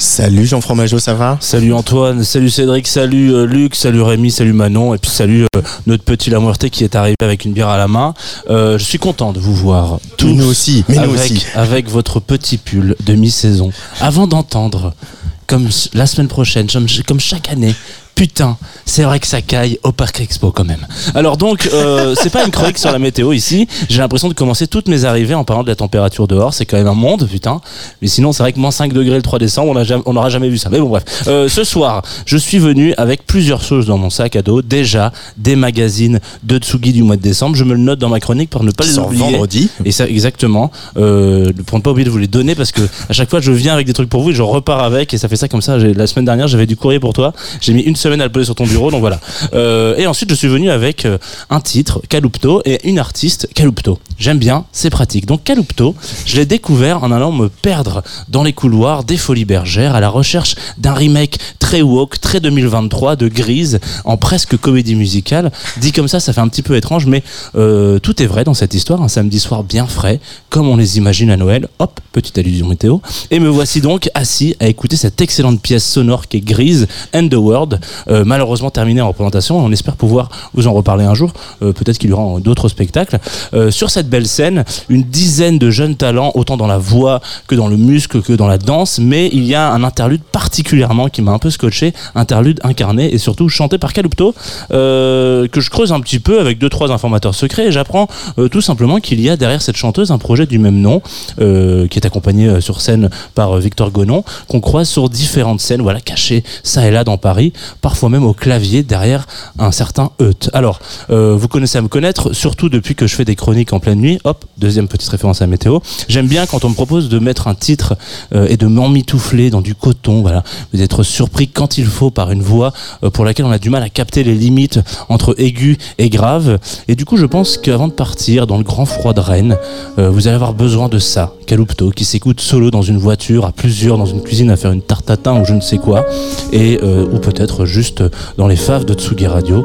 Salut Jean Fromageau, ça va? Salut Antoine, salut Cédric, salut euh, Luc, salut Rémi, salut Manon, et puis salut euh, notre petit Lamouerté qui est arrivé avec une bière à la main. Euh, je suis content de vous voir tous. Nous aussi, mais nous avec, aussi. avec votre petit pull de mi-saison. Avant d'entendre, comme la semaine prochaine, comme chaque année, putain, c'est vrai que ça caille au Parc Expo quand même. Alors donc, euh, c'est pas une chronique sur la météo ici. J'ai l'impression de commencer toutes mes arrivées en parlant de la température dehors. C'est quand même un monde, putain. Mais sinon, c'est vrai que moins 5 degrés le 3 décembre, on n'aura jamais vu ça. Mais bon, bref. Euh, ce soir, je suis venu avec plusieurs choses dans mon sac à dos. Déjà, des magazines de Tsugi du mois de décembre. Je me le note dans ma chronique pour ne pas les oublier. vendredi. Et ça, exactement. Euh, pour ne pas oublier de vous les donner parce que à chaque fois, je viens avec des trucs pour vous et je repars avec et ça fait ça comme ça. La semaine dernière, j'avais du courrier pour toi. J'ai mis une semaine à le poser sur ton bureau, donc voilà. Euh, et ensuite, je suis venu avec euh, un titre, Calupto, et une artiste, Calupto. J'aime bien, c'est pratique. Donc Calupto, je l'ai découvert en allant me perdre dans les couloirs des Folies Bergères à la recherche d'un remake très woke, très 2023 de Grise en presque comédie musicale. Dit comme ça, ça fait un petit peu étrange, mais euh, tout est vrai dans cette histoire. Un samedi soir bien frais, comme on les imagine à Noël. Hop, petite allusion météo. Et me voici donc assis à écouter cette excellente pièce sonore qui est Grise and the World, euh, malheureusement terminée en représentation. On espère pouvoir vous en reparler un jour. Euh, Peut-être qu'il y aura d'autres spectacles. Euh, sur cette belle scène, une dizaine de jeunes talents, autant dans la voix que dans le muscle que dans la danse, mais il y a un interlude particulièrement qui m'a un peu scotché, interlude incarné et surtout chanté par Calupto, que je creuse un petit peu avec deux trois informateurs secrets et j'apprends tout simplement qu'il y a derrière cette chanteuse un projet du même nom qui est accompagné sur scène par Victor Gonon qu'on croise sur différentes scènes voilà caché ça et là dans Paris parfois même au clavier derrière un certain Eut. Alors euh, vous connaissez à me connaître surtout depuis que je fais des chroniques en pleine nuit hop deuxième petite référence à météo j'aime bien quand on me propose de mettre un titre euh, et de m'emmitoufler dans du coton voilà d'être surpris quand il faut par une voix euh, pour laquelle on a du mal à capter les limites entre aigu et grave. Et du coup, je pense qu'avant de partir dans le grand froid de Rennes, vous allez avoir besoin de ça. Qui s'écoute solo dans une voiture, à plusieurs, dans une cuisine à faire une tarte tatin ou je ne sais quoi, et euh, ou peut-être juste dans les faves de Tsugi Radio.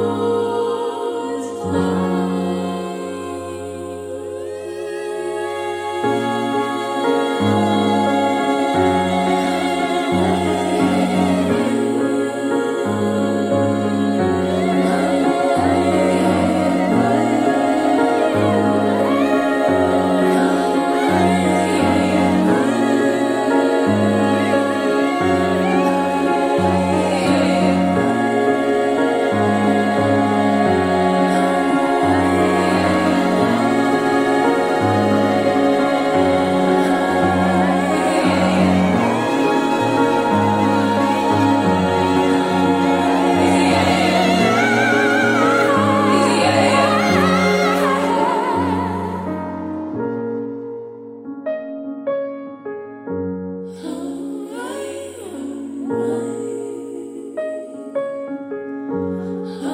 oh.